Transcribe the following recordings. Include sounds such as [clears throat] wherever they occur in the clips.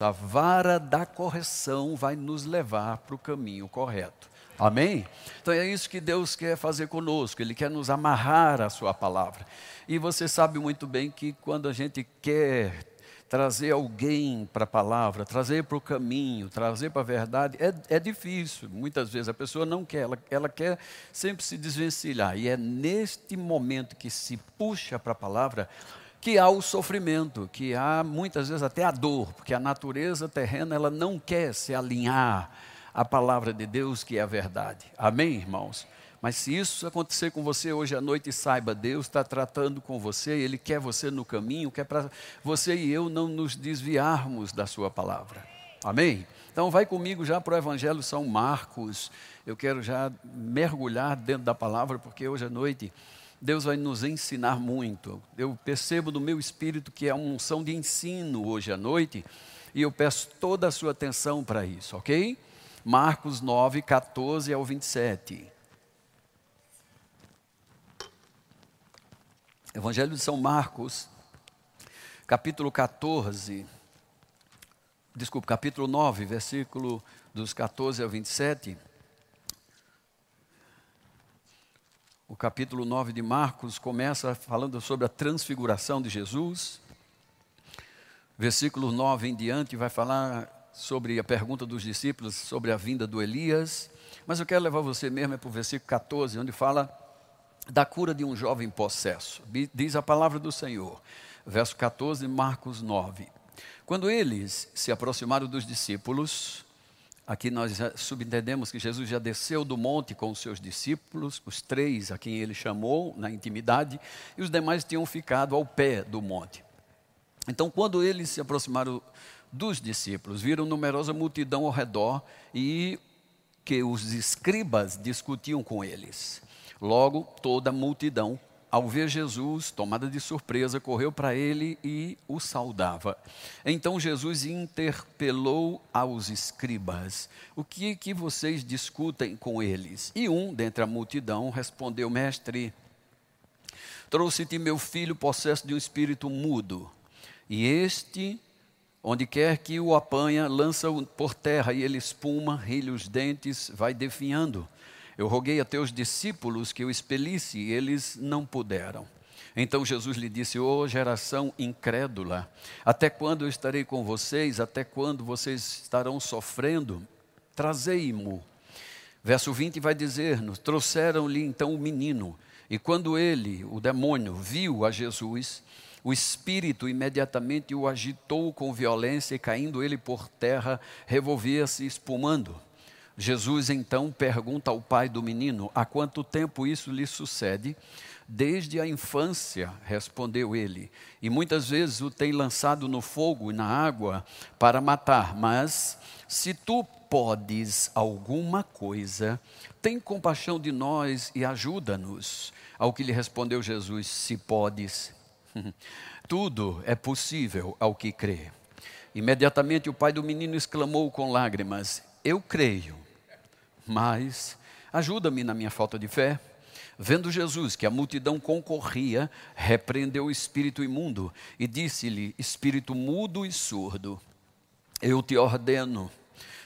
A vara da correção vai nos levar para o caminho correto. Amém? Então é isso que Deus quer fazer conosco, Ele quer nos amarrar à Sua palavra. E você sabe muito bem que quando a gente quer trazer alguém para a palavra, trazer para o caminho, trazer para a verdade, é, é difícil. Muitas vezes a pessoa não quer, ela, ela quer sempre se desvencilhar. E é neste momento que se puxa para a palavra que há o sofrimento, que há muitas vezes até a dor, porque a natureza terrena ela não quer se alinhar a palavra de Deus, que é a verdade. Amém, irmãos? Mas se isso acontecer com você hoje à noite, saiba, Deus está tratando com você, Ele quer você no caminho, quer para você e eu não nos desviarmos da Sua palavra. Amém? Então vai comigo já para o Evangelho São Marcos. Eu quero já mergulhar dentro da palavra, porque hoje à noite Deus vai nos ensinar muito. Eu percebo no meu espírito que é uma unção de ensino hoje à noite, e eu peço toda a sua atenção para isso, ok? Marcos 9, 14 ao 27. Evangelho de São Marcos, capítulo 14, desculpe, capítulo 9, versículo dos 14 ao 27. O capítulo 9 de Marcos começa falando sobre a transfiguração de Jesus. Versículo 9 em diante vai falar sobre a pergunta dos discípulos sobre a vinda do Elias, mas eu quero levar você mesmo é para o versículo 14, onde fala da cura de um jovem possesso. Diz a palavra do Senhor, verso 14, Marcos 9. Quando eles se aproximaram dos discípulos, aqui nós subentendemos que Jesus já desceu do monte com os seus discípulos, os três a quem ele chamou na intimidade, e os demais tinham ficado ao pé do monte. Então, quando eles se aproximaram dos discípulos. Viram numerosa multidão ao redor e que os escribas discutiam com eles. Logo, toda a multidão, ao ver Jesus, tomada de surpresa, correu para ele e o saudava. Então Jesus interpelou aos escribas: O que que vocês discutem com eles? E um dentre a multidão respondeu: Mestre, trouxe-te meu filho possesso de um espírito mudo, e este Onde quer que o apanha, lança-o por terra e ele espuma, rilha os dentes, vai definhando. Eu roguei a teus discípulos que o expelisse e eles não puderam. Então Jesus lhe disse: Ô oh, geração incrédula, até quando eu estarei com vocês? Até quando vocês estarão sofrendo? Trazei-mo. Verso 20 vai dizer-nos: Trouxeram-lhe então o menino, e quando ele, o demônio, viu a Jesus, o espírito imediatamente o agitou com violência e, caindo ele por terra, revolvia-se espumando. Jesus então pergunta ao pai do menino: Há quanto tempo isso lhe sucede? Desde a infância, respondeu ele, e muitas vezes o tem lançado no fogo e na água para matar. Mas se tu podes alguma coisa, tem compaixão de nós e ajuda-nos. Ao que lhe respondeu Jesus: Se podes, [laughs] Tudo é possível ao que crê. Imediatamente o pai do menino exclamou com lágrimas: Eu creio, mas ajuda-me na minha falta de fé. Vendo Jesus que a multidão concorria, repreendeu o espírito imundo e disse-lhe: Espírito mudo e surdo, eu te ordeno,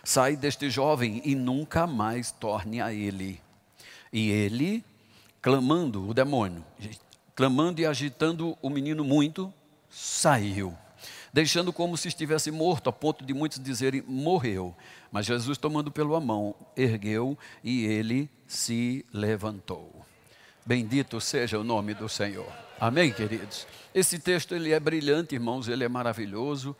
sai deste jovem e nunca mais torne a ele. E ele, clamando o demônio, clamando e agitando o menino muito, saiu, deixando como se estivesse morto, a ponto de muitos dizerem morreu. Mas Jesus, tomando pela mão, ergueu e ele se levantou. Bendito seja o nome do Senhor. Amém, queridos. Esse texto ele é brilhante, irmãos, ele é maravilhoso.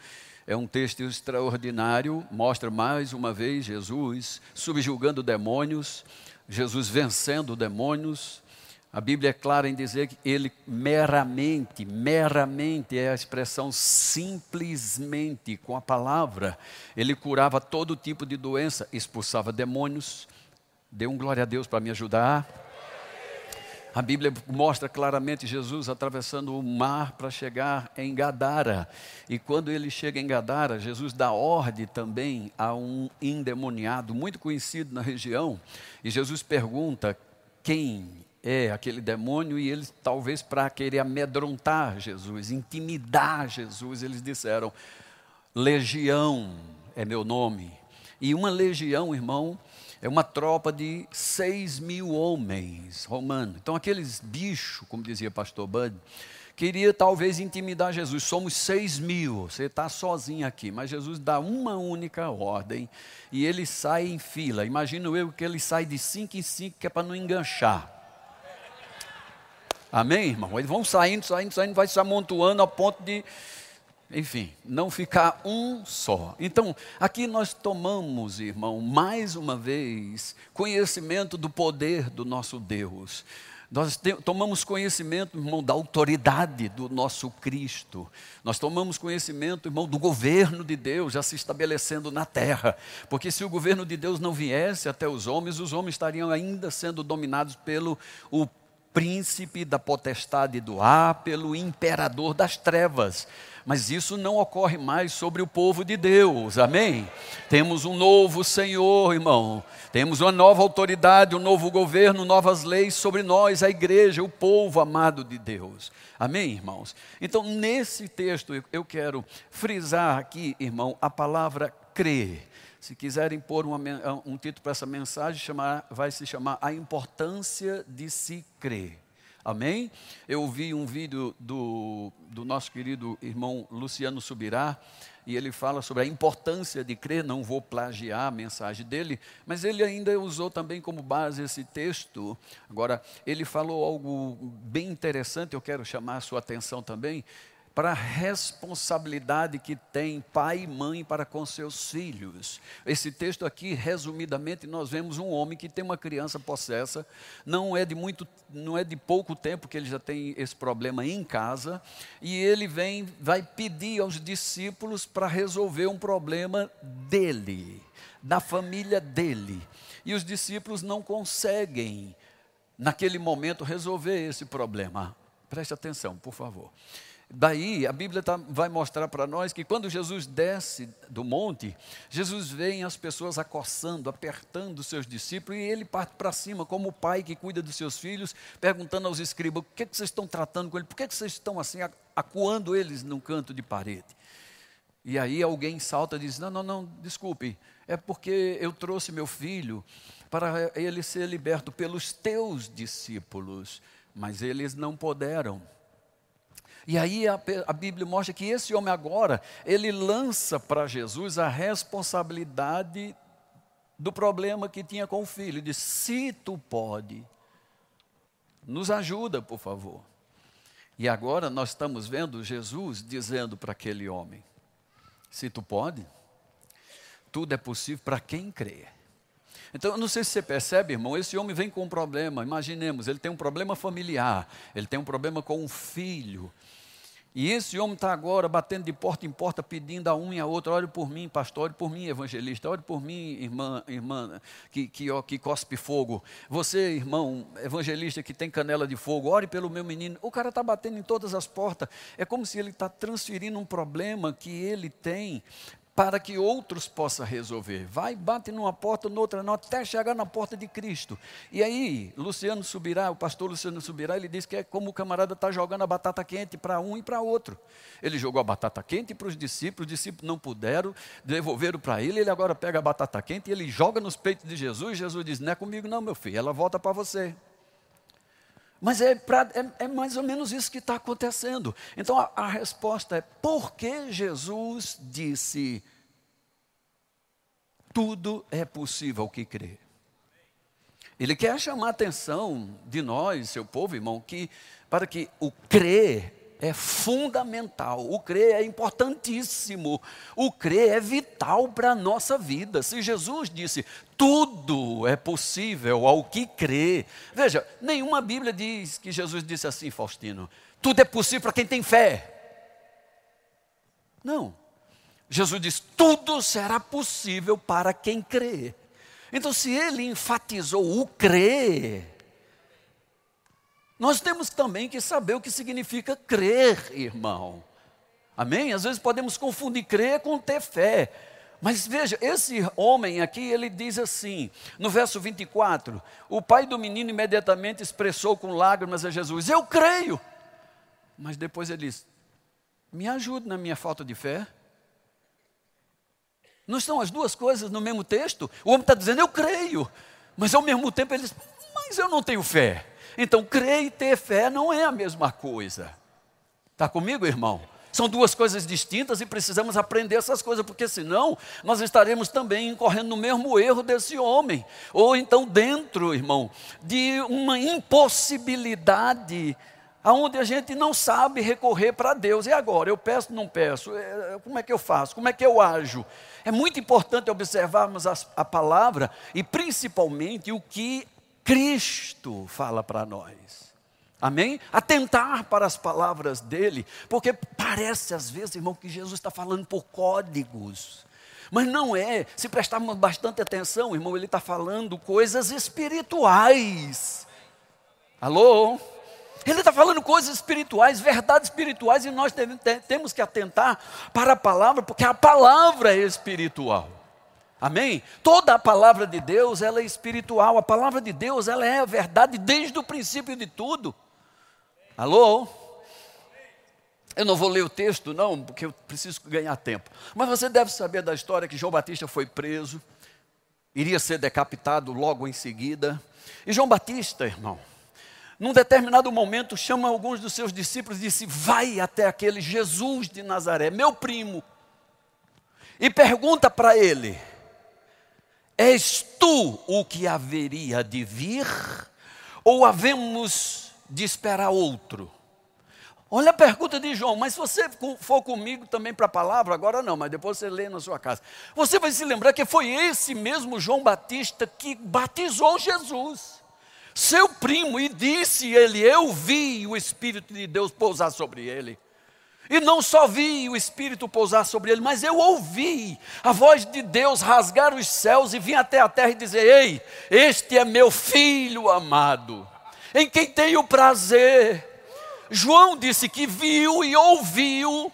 É um texto extraordinário, mostra mais uma vez Jesus subjugando demônios, Jesus vencendo demônios, a Bíblia é clara em dizer que ele meramente, meramente é a expressão simplesmente com a palavra. Ele curava todo tipo de doença, expulsava demônios. Dê um glória a Deus para me ajudar. A Bíblia mostra claramente Jesus atravessando o mar para chegar em Gadara. E quando ele chega em Gadara, Jesus dá ordem também a um endemoniado muito conhecido na região. E Jesus pergunta: quem é aquele demônio e eles talvez para querer amedrontar Jesus, intimidar Jesus, eles disseram: Legião é meu nome. E uma legião, irmão, é uma tropa de seis mil homens romanos. Então, aqueles bichos, como dizia pastor Bud, queria talvez intimidar Jesus. Somos seis mil, você está sozinho aqui. Mas Jesus dá uma única ordem e ele sai em fila. Imagino eu que ele sai de cinco em cinco, que é para não enganchar. Amém, irmão? Eles vão saindo, saindo, saindo, vai se amontoando a ponto de, enfim, não ficar um só. Então, aqui nós tomamos, irmão, mais uma vez, conhecimento do poder do nosso Deus. Nós tomamos conhecimento, irmão, da autoridade do nosso Cristo. Nós tomamos conhecimento, irmão, do governo de Deus já se estabelecendo na terra. Porque se o governo de Deus não viesse até os homens, os homens estariam ainda sendo dominados pelo o príncipe da potestade do ar, pelo imperador das trevas. Mas isso não ocorre mais sobre o povo de Deus, amém? Temos um novo Senhor, irmão. Temos uma nova autoridade, um novo governo, novas leis sobre nós, a igreja, o povo amado de Deus. Amém, irmãos? Então, nesse texto, eu quero frisar aqui, irmão, a palavra crer. Se quiserem pôr uma, um título para essa mensagem, chamar, vai se chamar A Importância de Se Crer. Amém? Eu vi um vídeo do, do nosso querido irmão Luciano Subirá, e ele fala sobre a importância de crer, não vou plagiar a mensagem dele, mas ele ainda usou também como base esse texto. Agora, ele falou algo bem interessante, eu quero chamar a sua atenção também para a responsabilidade que tem pai e mãe para com seus filhos. Esse texto aqui, resumidamente, nós vemos um homem que tem uma criança possessa, não é de muito, não é de pouco tempo que ele já tem esse problema em casa, e ele vem, vai pedir aos discípulos para resolver um problema dele, da família dele. E os discípulos não conseguem naquele momento resolver esse problema. Preste atenção, por favor. Daí a Bíblia tá, vai mostrar para nós que quando Jesus desce do monte, Jesus vê as pessoas acossando, apertando seus discípulos, e ele parte para cima, como o pai que cuida dos seus filhos, perguntando aos escribas: o que, é que vocês estão tratando com ele? Por que, é que vocês estão assim, acuando eles num canto de parede? E aí alguém salta e diz: Não, não, não, desculpe, é porque eu trouxe meu filho para ele ser liberto pelos teus discípulos, mas eles não puderam. E aí a, a, Bíblia mostra que esse homem agora, ele lança para Jesus a responsabilidade do problema que tinha com o filho. Ele diz: se tu pode, nos ajuda, por favor. E agora nós estamos vendo Jesus dizendo para aquele homem: se tu pode, tudo é possível para quem crê. Então, eu não sei se você percebe, irmão, esse homem vem com um problema. Imaginemos, ele tem um problema familiar, ele tem um problema com um filho. E esse homem está agora batendo de porta em porta, pedindo a um e a outro: ore por mim, pastor, ore por mim, evangelista, ore por mim, irmã, irmã que, que, ó, que cospe fogo. Você, irmão, evangelista que tem canela de fogo, ore pelo meu menino. O cara está batendo em todas as portas. É como se ele está transferindo um problema que ele tem para que outros possam resolver. Vai, bate numa porta, noutra não, até chegar na porta de Cristo. E aí, Luciano Subirá, o pastor Luciano Subirá, ele diz que é como o camarada está jogando a batata quente para um e para outro. Ele jogou a batata quente para os discípulos, os discípulos não puderam, devolveram para ele, ele agora pega a batata quente e ele joga nos peitos de Jesus, Jesus diz, não é comigo não, meu filho, ela volta para você. Mas é, pra, é, é, mais ou menos isso que está acontecendo. Então a, a resposta é: por que Jesus disse, tudo é possível que crê? Ele quer chamar a atenção de nós, seu povo, irmão, que para que o crer é fundamental, o crer é importantíssimo, o crer é vital para a nossa vida. Se Jesus disse, tudo é possível ao que crê. Veja, nenhuma Bíblia diz que Jesus disse assim, Faustino, tudo é possível para quem tem fé. Não. Jesus diz, tudo será possível para quem crê. Então, se ele enfatizou o crer, nós temos também que saber o que significa crer, irmão. Amém? Às vezes podemos confundir crer com ter fé. Mas veja, esse homem aqui, ele diz assim, no verso 24: o pai do menino imediatamente expressou com lágrimas a Jesus: Eu creio. Mas depois ele diz: Me ajude na minha falta de fé. Não estão as duas coisas no mesmo texto? O homem está dizendo, eu creio, mas ao mesmo tempo ele diz, mas eu não tenho fé. Então, crer e ter fé não é a mesma coisa. Está comigo, irmão? São duas coisas distintas e precisamos aprender essas coisas, porque senão nós estaremos também incorrendo no mesmo erro desse homem. Ou então dentro, irmão, de uma impossibilidade aonde a gente não sabe recorrer para Deus. E agora, eu peço, não peço? É, como é que eu faço? Como é que eu ajo? É muito importante observarmos a, a palavra e principalmente o que Cristo fala para nós. Amém? Atentar para as palavras dele, porque parece às vezes, irmão, que Jesus está falando por códigos. Mas não é. Se prestarmos bastante atenção, irmão, ele está falando coisas espirituais. Alô? Ele está falando coisas espirituais, verdades espirituais, e nós temos que atentar para a palavra, porque a palavra é espiritual. Amém? Toda a palavra de Deus, ela é espiritual. A palavra de Deus, ela é a verdade desde o princípio de tudo. Alô? Eu não vou ler o texto, não, porque eu preciso ganhar tempo. Mas você deve saber da história que João Batista foi preso, iria ser decapitado logo em seguida. E João Batista, irmão, num determinado momento, chama alguns dos seus discípulos e disse: Vai até aquele Jesus de Nazaré, meu primo, e pergunta para ele: És tu o que haveria de vir, ou havemos de esperar outro? Olha a pergunta de João, mas se você for comigo também para a palavra, agora não, mas depois você lê na sua casa. Você vai se lembrar que foi esse mesmo João Batista que batizou Jesus, seu primo, e disse ele: Eu vi o Espírito de Deus pousar sobre ele. E não só vi o Espírito pousar sobre ele, mas eu ouvi a voz de Deus rasgar os céus e vir até a terra e dizer: Ei, este é meu filho amado, em quem tenho prazer. João disse que viu e ouviu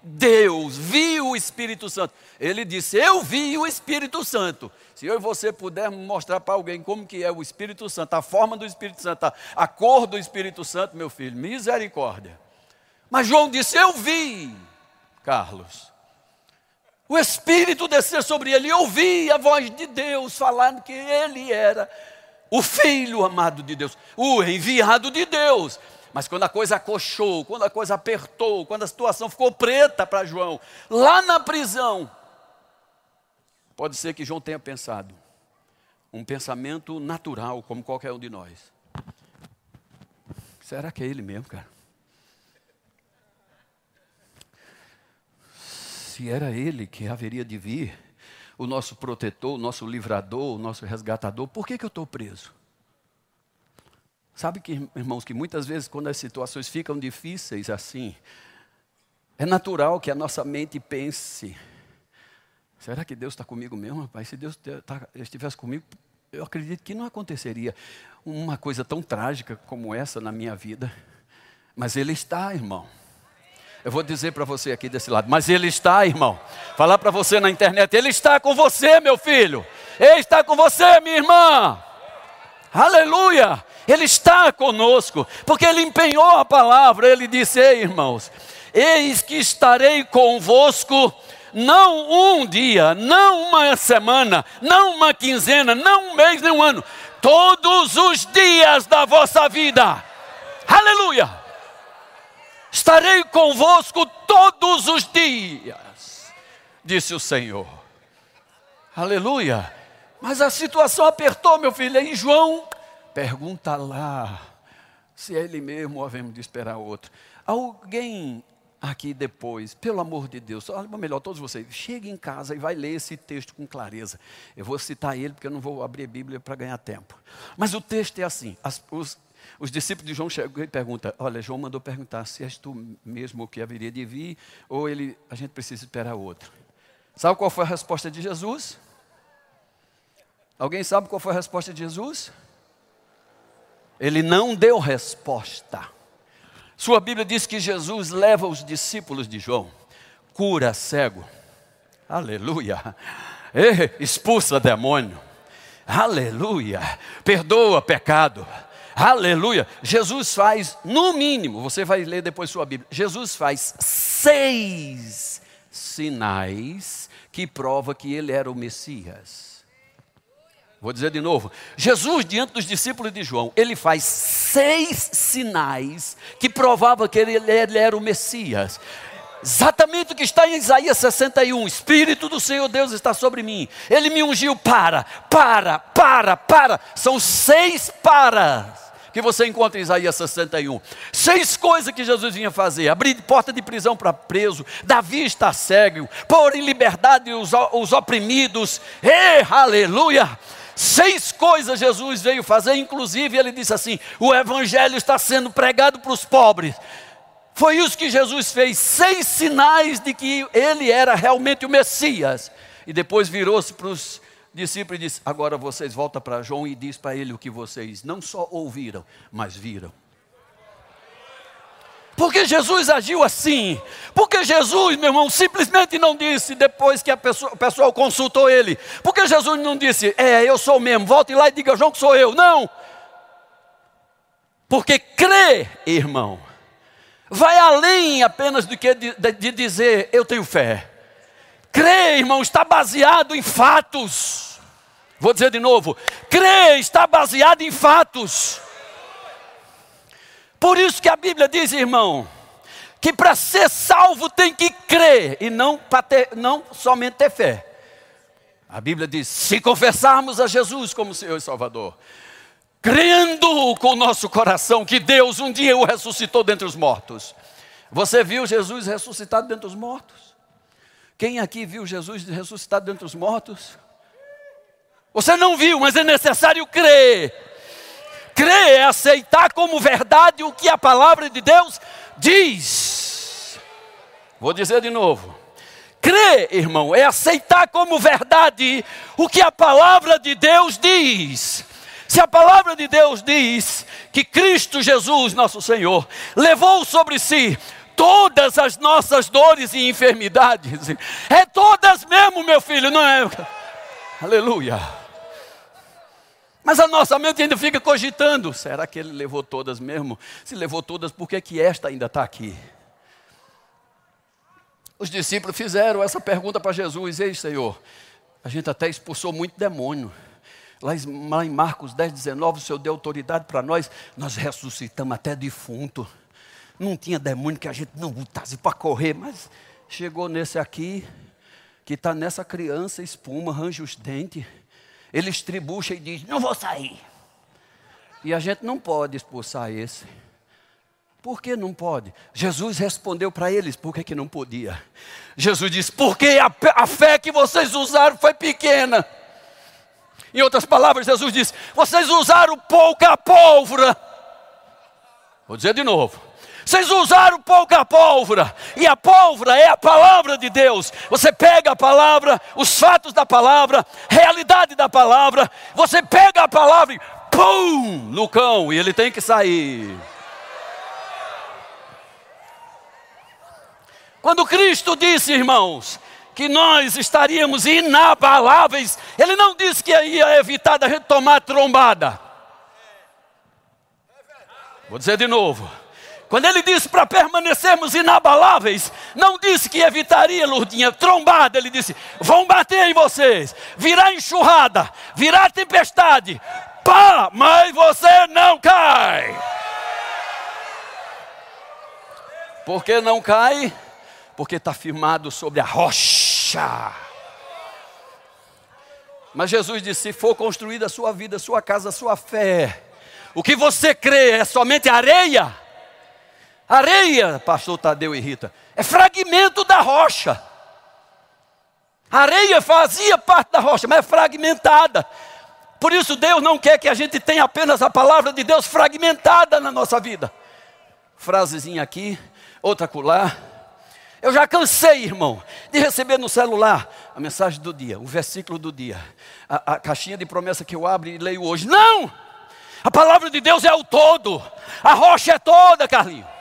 Deus, viu o Espírito Santo. Ele disse: Eu vi o Espírito Santo. Se eu e você pudermos mostrar para alguém como que é o Espírito Santo, a forma do Espírito Santo, a cor do Espírito Santo, meu filho, misericórdia. Mas João disse: Eu vi, Carlos, o Espírito descer sobre ele. Eu ouvi a voz de Deus falando que ele era o filho amado de Deus, o enviado de Deus. Mas quando a coisa acochou, quando a coisa apertou, quando a situação ficou preta para João, lá na prisão, pode ser que João tenha pensado um pensamento natural, como qualquer um de nós. Será que é ele mesmo, cara? Se era ele que haveria de vir, o nosso protetor, o nosso livrador, o nosso resgatador, por que, que eu estou preso? Sabe que, irmãos, que muitas vezes quando as situações ficam difíceis assim, é natural que a nossa mente pense: será que Deus está comigo mesmo, rapaz? Se Deus tá, estivesse comigo, eu acredito que não aconteceria uma coisa tão trágica como essa na minha vida. Mas Ele está, irmão. Eu vou dizer para você aqui desse lado, mas Ele está, irmão. Falar para você na internet: Ele está com você, meu filho. Ele está com você, minha irmã. Aleluia! Ele está conosco, porque ele empenhou a palavra, ele disse: Ei, irmãos, eis que estarei convosco não um dia, não uma semana, não uma quinzena, não um mês, nem um ano, todos os dias da vossa vida. Aleluia! Estarei convosco todos os dias, disse o Senhor. Aleluia! Mas a situação apertou, meu filho, em João Pergunta lá se é ele mesmo ou havemos de esperar outro. Alguém aqui depois, pelo amor de Deus, ou melhor, todos vocês, chegue em casa e vai ler esse texto com clareza. Eu vou citar ele porque eu não vou abrir a Bíblia para ganhar tempo. Mas o texto é assim: as, os, os discípulos de João chegam e perguntam: Olha, João mandou perguntar se és tu mesmo que haveria de vir, ou ele, a gente precisa esperar outro. Sabe qual foi a resposta de Jesus? Alguém sabe qual foi a resposta de Jesus? Ele não deu resposta. Sua Bíblia diz que Jesus leva os discípulos de João, cura cego, aleluia, expulsa demônio, aleluia, perdoa pecado, aleluia. Jesus faz, no mínimo, você vai ler depois sua Bíblia, Jesus faz seis sinais que prova que ele era o Messias. Vou dizer de novo. Jesus, diante dos discípulos de João, ele faz seis sinais que provavam que ele, ele era o Messias. Exatamente o que está em Isaías 61. Espírito do Senhor Deus está sobre mim. Ele me ungiu para, para, para, para. São seis paras que você encontra em Isaías 61. Seis coisas que Jesus vinha fazer: abrir porta de prisão para preso, dar vista a cego, pôr em liberdade os, os oprimidos. E, aleluia! Seis coisas Jesus veio fazer, inclusive ele disse assim: o evangelho está sendo pregado para os pobres. Foi isso que Jesus fez, seis sinais de que ele era realmente o Messias. E depois virou-se para os discípulos e disse: Agora vocês voltam para João e diz para ele o que vocês não só ouviram, mas viram. Porque Jesus agiu assim? Porque Jesus, meu irmão, simplesmente não disse depois que a pessoa, o pessoal consultou ele. Porque Jesus não disse, é, eu sou mesmo, volte lá e diga, João, que sou eu. Não. Porque crê, irmão, vai além apenas do que de, de, de dizer eu tenho fé. Crer, irmão, está baseado em fatos. Vou dizer de novo: crer está baseado em fatos. Por isso que a Bíblia diz, irmão, que para ser salvo tem que crer e não, ter, não somente ter fé. A Bíblia diz: se confessarmos a Jesus como Senhor e Salvador, crendo com o nosso coração que Deus um dia o ressuscitou dentre os mortos. Você viu Jesus ressuscitado dentre os mortos? Quem aqui viu Jesus ressuscitado dentre os mortos? Você não viu, mas é necessário crer. Crer é aceitar como verdade o que a palavra de Deus diz. Vou dizer de novo. Crer, irmão, é aceitar como verdade o que a palavra de Deus diz. Se a palavra de Deus diz que Cristo Jesus, nosso Senhor, levou sobre si todas as nossas dores e enfermidades, é todas mesmo, meu filho, não é? Aleluia. Mas a nossa mente ainda fica cogitando: será que ele levou todas mesmo? Se levou todas, por que, que esta ainda está aqui? Os discípulos fizeram essa pergunta para Jesus: Ei, Senhor, a gente até expulsou muito demônio. Lá em Marcos 10, 19, o Senhor deu autoridade para nós, nós ressuscitamos até defunto. Não tinha demônio que a gente não botasse para correr, mas chegou nesse aqui, que está nessa criança, espuma, arranja os dentes, ele estribucha e diz: Não vou sair. E a gente não pode expulsar esse. Por que não pode? Jesus respondeu para eles por que, que não podia. Jesus disse: Porque a, a fé que vocês usaram foi pequena. Em outras palavras, Jesus disse: Vocês usaram pouca pólvora. Vou dizer de novo. Vocês usaram pouca pólvora, e a pólvora é a palavra de Deus. Você pega a palavra, os fatos da palavra, realidade da palavra, você pega a palavra e pum no cão, e ele tem que sair. Quando Cristo disse, irmãos, que nós estaríamos inabaláveis. Ele não disse que ia evitar da gente tomar trombada. Vou dizer de novo. Quando ele disse para permanecermos inabaláveis, não disse que evitaria, Lourdinha, trombada. Ele disse: vão bater em vocês, virá enxurrada, virá tempestade, pá, mas você não cai. Por que não cai? Porque está firmado sobre a rocha. Mas Jesus disse: se for construída a sua vida, a sua casa, a sua fé, o que você crê é somente areia? Areia, pastor Tadeu e Rita, é fragmento da rocha. Areia fazia parte da rocha, mas é fragmentada. Por isso Deus não quer que a gente tenha apenas a palavra de Deus fragmentada na nossa vida. Frasezinha aqui, outra acolá, eu já cansei, irmão, de receber no celular a mensagem do dia, o versículo do dia, a, a caixinha de promessa que eu abro e leio hoje. Não! A palavra de Deus é o todo, a rocha é toda, Carlinhos.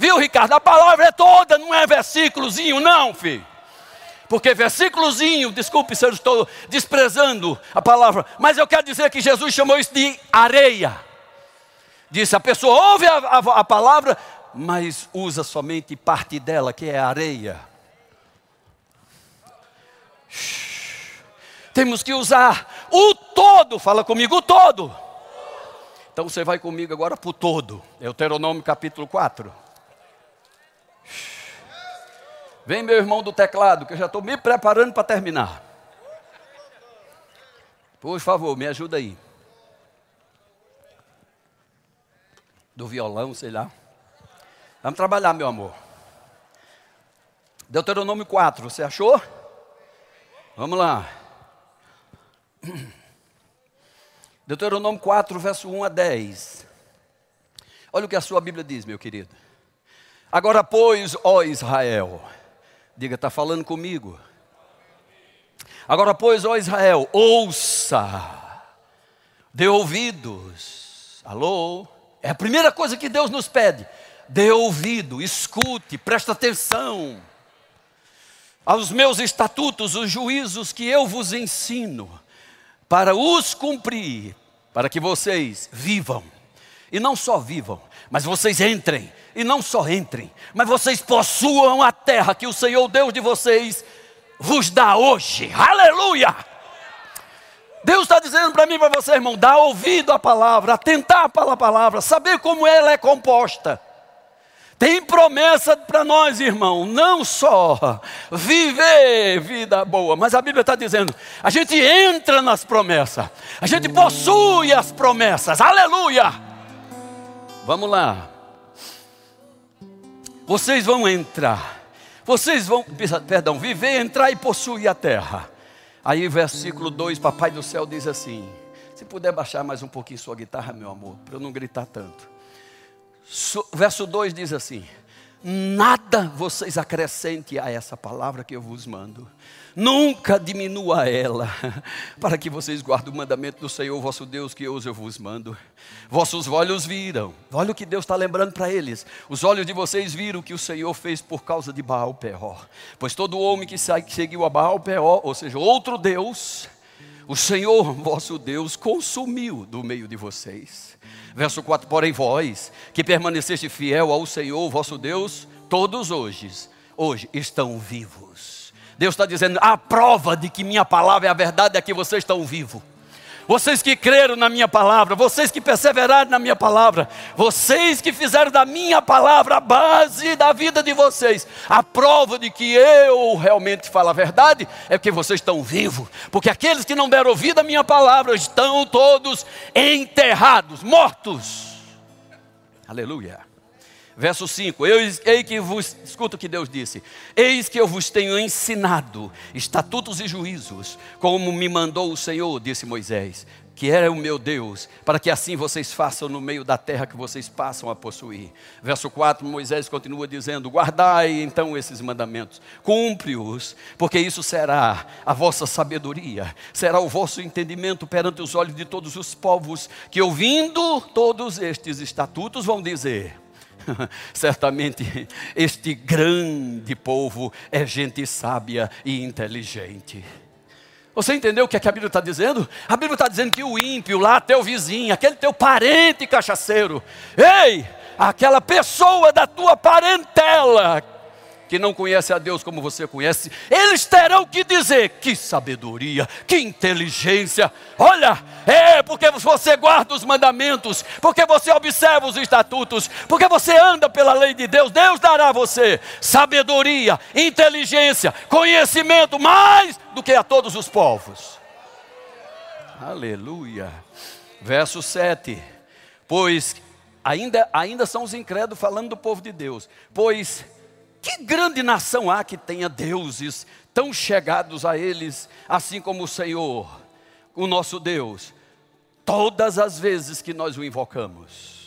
Viu, Ricardo? A palavra é toda, não é versículozinho, não, filho. Porque versículozinho, desculpe se eu estou desprezando a palavra, mas eu quero dizer que Jesus chamou isso de areia. Disse: a pessoa ouve a, a, a palavra, mas usa somente parte dela, que é areia. Temos que usar o todo, fala comigo, o todo. Então você vai comigo agora para o todo. Deuteronômio capítulo 4. Vem meu irmão do teclado, que eu já estou me preparando para terminar. Por favor, me ajuda aí. Do violão, sei lá. Vamos trabalhar, meu amor. Deuteronômio 4, você achou? Vamos lá. [clears throat] Deuteronômio 4, verso 1 a 10. Olha o que a sua Bíblia diz, meu querido. Agora, pois, ó Israel, diga, está falando comigo. Agora, pois, ó Israel, ouça, dê ouvidos. Alô? É a primeira coisa que Deus nos pede. Dê ouvido, escute, presta atenção aos meus estatutos, os juízos que eu vos ensino, para os cumprir, para que vocês vivam. E não só vivam, mas vocês entrem. E não só entrem, mas vocês possuam a terra que o Senhor Deus de vocês vos dá hoje. Aleluia! Deus está dizendo para mim e para você, irmão, dá ouvido à palavra, atentar para a palavra, saber como ela é composta. Tem promessa para nós, irmão, não só viver vida boa, mas a Bíblia está dizendo: a gente entra nas promessas, a gente possui as promessas, aleluia! Vamos lá, vocês vão entrar, vocês vão, perdão, viver, entrar e possuir a terra. Aí, versículo 2, Papai do céu diz assim: se puder baixar mais um pouquinho sua guitarra, meu amor, para eu não gritar tanto. Verso 2 diz assim: Nada vocês acrescente a essa palavra que eu vos mando, nunca diminua ela, [laughs] para que vocês guardem o mandamento do Senhor vosso Deus, que hoje eu vos mando. Vossos olhos viram, olha o que Deus está lembrando para eles: os olhos de vocês viram o que o Senhor fez por causa de Baal Peor, pois todo homem que seguiu a Baal Peor, ou seja, outro Deus, o Senhor vosso Deus consumiu do meio de vocês. Verso 4: Porém, vós que permaneceste fiel ao Senhor vosso Deus, todos hoje, hoje estão vivos. Deus está dizendo: a prova de que minha palavra é a verdade é que vocês estão vivos vocês que creram na minha palavra, vocês que perseveraram na minha palavra, vocês que fizeram da minha palavra a base da vida de vocês, a prova de que eu realmente falo a verdade é que vocês estão vivos, porque aqueles que não deram ouvido à minha palavra estão todos enterrados, mortos. Aleluia. Verso 5: Eis, que vos, escuta o que Deus disse: Eis que eu vos tenho ensinado estatutos e juízos, como me mandou o Senhor, disse Moisés, que era o meu Deus, para que assim vocês façam no meio da terra que vocês passam a possuir. Verso 4: Moisés continua dizendo: Guardai então esses mandamentos, cumpre-os, porque isso será a vossa sabedoria, será o vosso entendimento perante os olhos de todos os povos, que ouvindo todos estes estatutos vão dizer: [laughs] Certamente este grande povo é gente sábia e inteligente. Você entendeu o que, é que a Bíblia está dizendo? A Bíblia está dizendo que o ímpio, lá teu vizinho, aquele teu parente cachaceiro, ei, aquela pessoa da tua parentela que não conhece a Deus como você conhece, eles terão que dizer: que sabedoria, que inteligência. Olha, é porque você guarda os mandamentos, porque você observa os estatutos, porque você anda pela lei de Deus. Deus dará a você sabedoria, inteligência, conhecimento mais do que a todos os povos. Aleluia. Verso 7. Pois ainda, ainda são os incrédulos falando do povo de Deus. Pois que grande nação há que tenha deuses tão chegados a eles, assim como o Senhor, o nosso Deus, todas as vezes que nós o invocamos?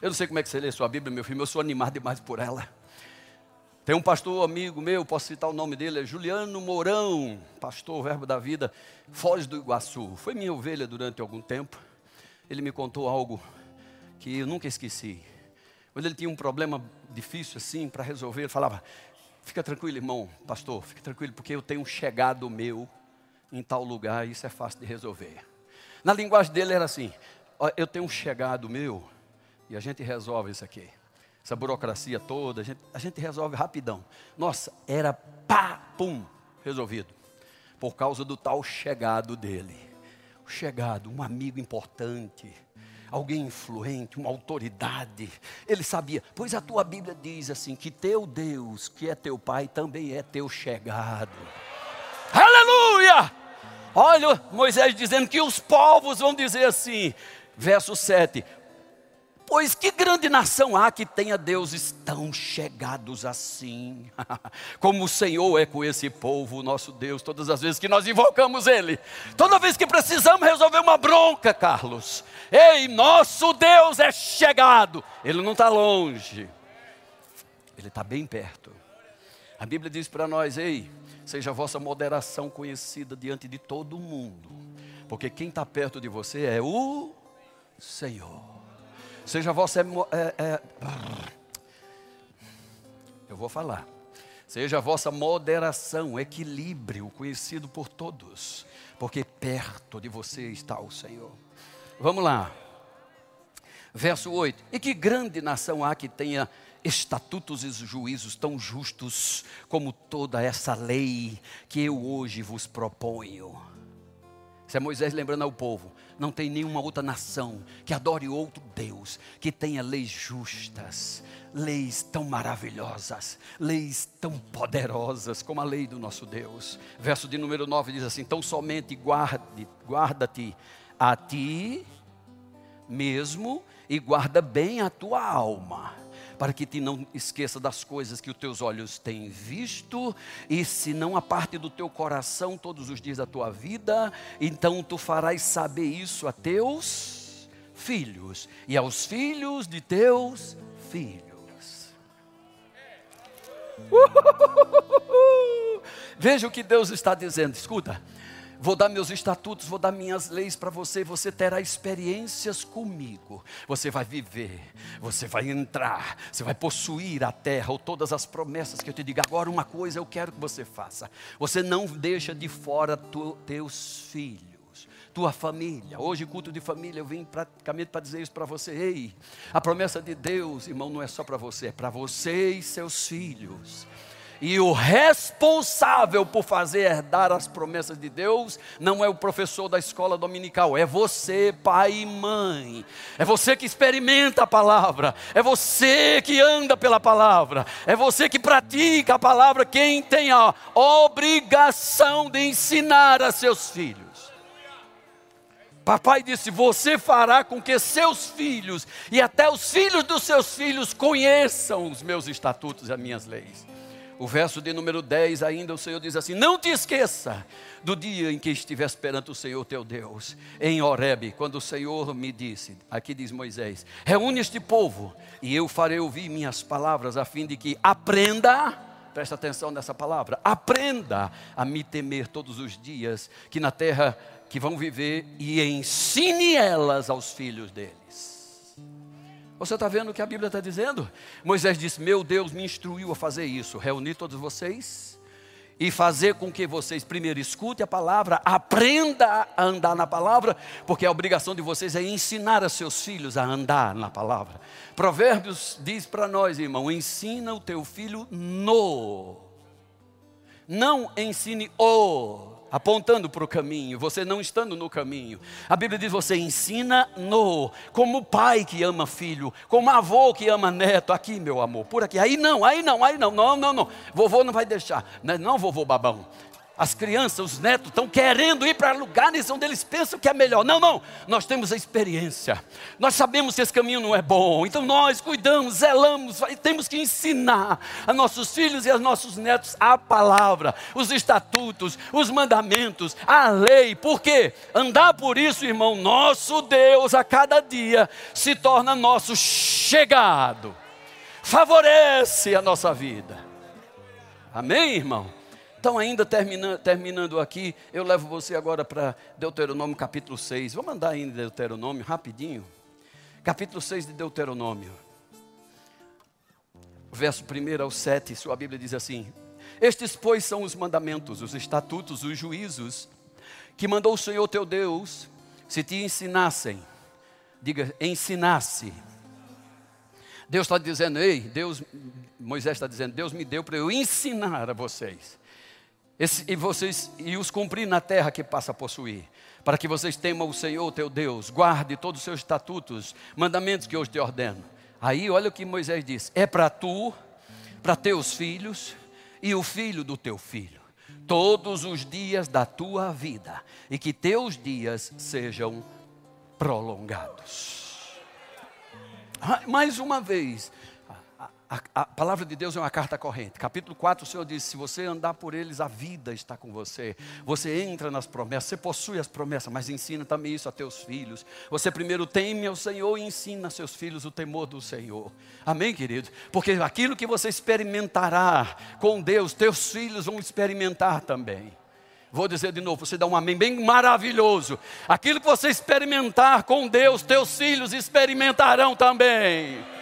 Eu não sei como é que você lê sua Bíblia, meu filho, eu sou animado demais por ela. Tem um pastor amigo meu, posso citar o nome dele, é Juliano Mourão, pastor Verbo da Vida, Foz do Iguaçu. Foi minha ovelha durante algum tempo. Ele me contou algo que eu nunca esqueci. Quando ele tinha um problema difícil assim para resolver, ele falava: Fica tranquilo, irmão, pastor, fica tranquilo, porque eu tenho um chegado meu em tal lugar e isso é fácil de resolver. Na linguagem dele era assim: Eu tenho um chegado meu e a gente resolve isso aqui. Essa burocracia toda, a gente, a gente resolve rapidão. Nossa, era pá, pum, resolvido. por causa do tal chegado dele. O chegado, um amigo importante, alguém influente, uma autoridade. Ele sabia, pois a tua Bíblia diz assim: que teu Deus, que é teu Pai, também é teu chegado. Aleluia! Olha Moisés dizendo que os povos vão dizer assim, verso 7: Pois que grande nação há que tenha deuses tão chegados assim, [laughs] como o Senhor é com esse povo, nosso Deus, todas as vezes que nós invocamos Ele, toda vez que precisamos resolver uma bronca, Carlos, ei, nosso Deus é chegado, Ele não está longe, Ele está bem perto. A Bíblia diz para nós, ei, seja a vossa moderação conhecida diante de todo mundo, porque quem está perto de você é o Senhor. Seja vossa. É, é, eu vou falar. Seja a vossa moderação, equilíbrio, conhecido por todos, porque perto de você está o Senhor. Vamos lá. Verso 8: E que grande nação há que tenha estatutos e juízos tão justos como toda essa lei que eu hoje vos proponho? Isso é Moisés lembrando ao povo: não tem nenhuma outra nação que adore outro Deus, que tenha leis justas, leis tão maravilhosas, leis tão poderosas como a lei do nosso Deus. Verso de número 9 diz assim: Então somente guarde, guarda-te a ti mesmo e guarda bem a tua alma para que te não esqueça das coisas que os teus olhos têm visto, e se não a parte do teu coração todos os dias da tua vida, então tu farás saber isso a teus filhos e aos filhos de teus filhos. Veja o que Deus está dizendo, escuta. Vou dar meus estatutos, vou dar minhas leis para você. Você terá experiências comigo. Você vai viver, você vai entrar, você vai possuir a terra ou todas as promessas que eu te digo. Agora, uma coisa eu quero que você faça: você não deixa de fora tu, teus filhos tua família. Hoje, culto de família, eu vim praticamente para dizer isso para você. Ei, a promessa de Deus, irmão, não é só para você, é para você e seus filhos. E o responsável por fazer herdar as promessas de Deus não é o professor da escola dominical, é você, pai e mãe. É você que experimenta a palavra, é você que anda pela palavra, é você que pratica a palavra, quem tem a obrigação de ensinar a seus filhos. Papai disse: Você fará com que seus filhos e até os filhos dos seus filhos conheçam os meus estatutos e as minhas leis. O verso de número 10 ainda o Senhor diz assim: Não te esqueça do dia em que estivesse perante o Senhor teu Deus, em Horebe, quando o Senhor me disse, aqui diz Moisés: Reúne este povo, e eu farei ouvir minhas palavras, a fim de que aprenda, presta atenção nessa palavra, aprenda a me temer todos os dias que na terra que vão viver, e ensine elas aos filhos deles. Você está vendo o que a Bíblia está dizendo? Moisés disse: Meu Deus me instruiu a fazer isso, reunir todos vocês e fazer com que vocês primeiro escutem a palavra, aprenda a andar na palavra, porque a obrigação de vocês é ensinar a seus filhos a andar na palavra. Provérbios diz para nós, irmão: ensina o teu filho no, não ensine o apontando para o caminho, você não estando no caminho. A Bíblia diz: você ensina no, como pai que ama filho, como avô que ama neto. Aqui, meu amor, por aqui. Aí não, aí não, aí não, não, não, não. Vovô não vai deixar. Não, não vovô babão. As crianças, os netos estão querendo ir para lugares onde eles pensam que é melhor. Não, não, nós temos a experiência. Nós sabemos que esse caminho não é bom. Então nós cuidamos, zelamos, temos que ensinar a nossos filhos e aos nossos netos a palavra, os estatutos, os mandamentos, a lei. Por quê? Andar por isso, irmão, nosso Deus a cada dia se torna nosso chegado. Favorece a nossa vida. Amém, irmão? Então, ainda terminando, terminando aqui, eu levo você agora para Deuteronômio capítulo 6. Vamos andar em Deuteronômio rapidinho. Capítulo 6 de Deuteronômio. Verso 1 ao 7, sua Bíblia diz assim: Estes, pois, são os mandamentos, os estatutos, os juízos que mandou o Senhor teu Deus, se te ensinassem. Diga, ensinasse. Deus está dizendo, ei, Deus, Moisés está dizendo, Deus me deu para eu ensinar a vocês Esse, e, vocês, e os cumprir na terra que passa a possuir, para que vocês temam o Senhor teu Deus, guarde todos os seus estatutos, mandamentos que hoje te ordeno. Aí olha o que Moisés diz: é para tu, para teus filhos e o filho do teu filho, todos os dias da tua vida, e que teus dias sejam prolongados. Mais uma vez, a, a, palavra de Deus é uma carta corrente. Capítulo 4, o Senhor diz: se você andar por eles, a vida está com você. Você entra nas promessas, você possui as promessas, mas ensina também isso a teus filhos. Você primeiro teme ao Senhor e ensina a seus filhos o temor do Senhor. Amém, querido? Porque aquilo que você experimentará com Deus, teus filhos vão experimentar também. Vou dizer de novo, você dá um amém bem maravilhoso. Aquilo que você experimentar com Deus, teus filhos experimentarão também.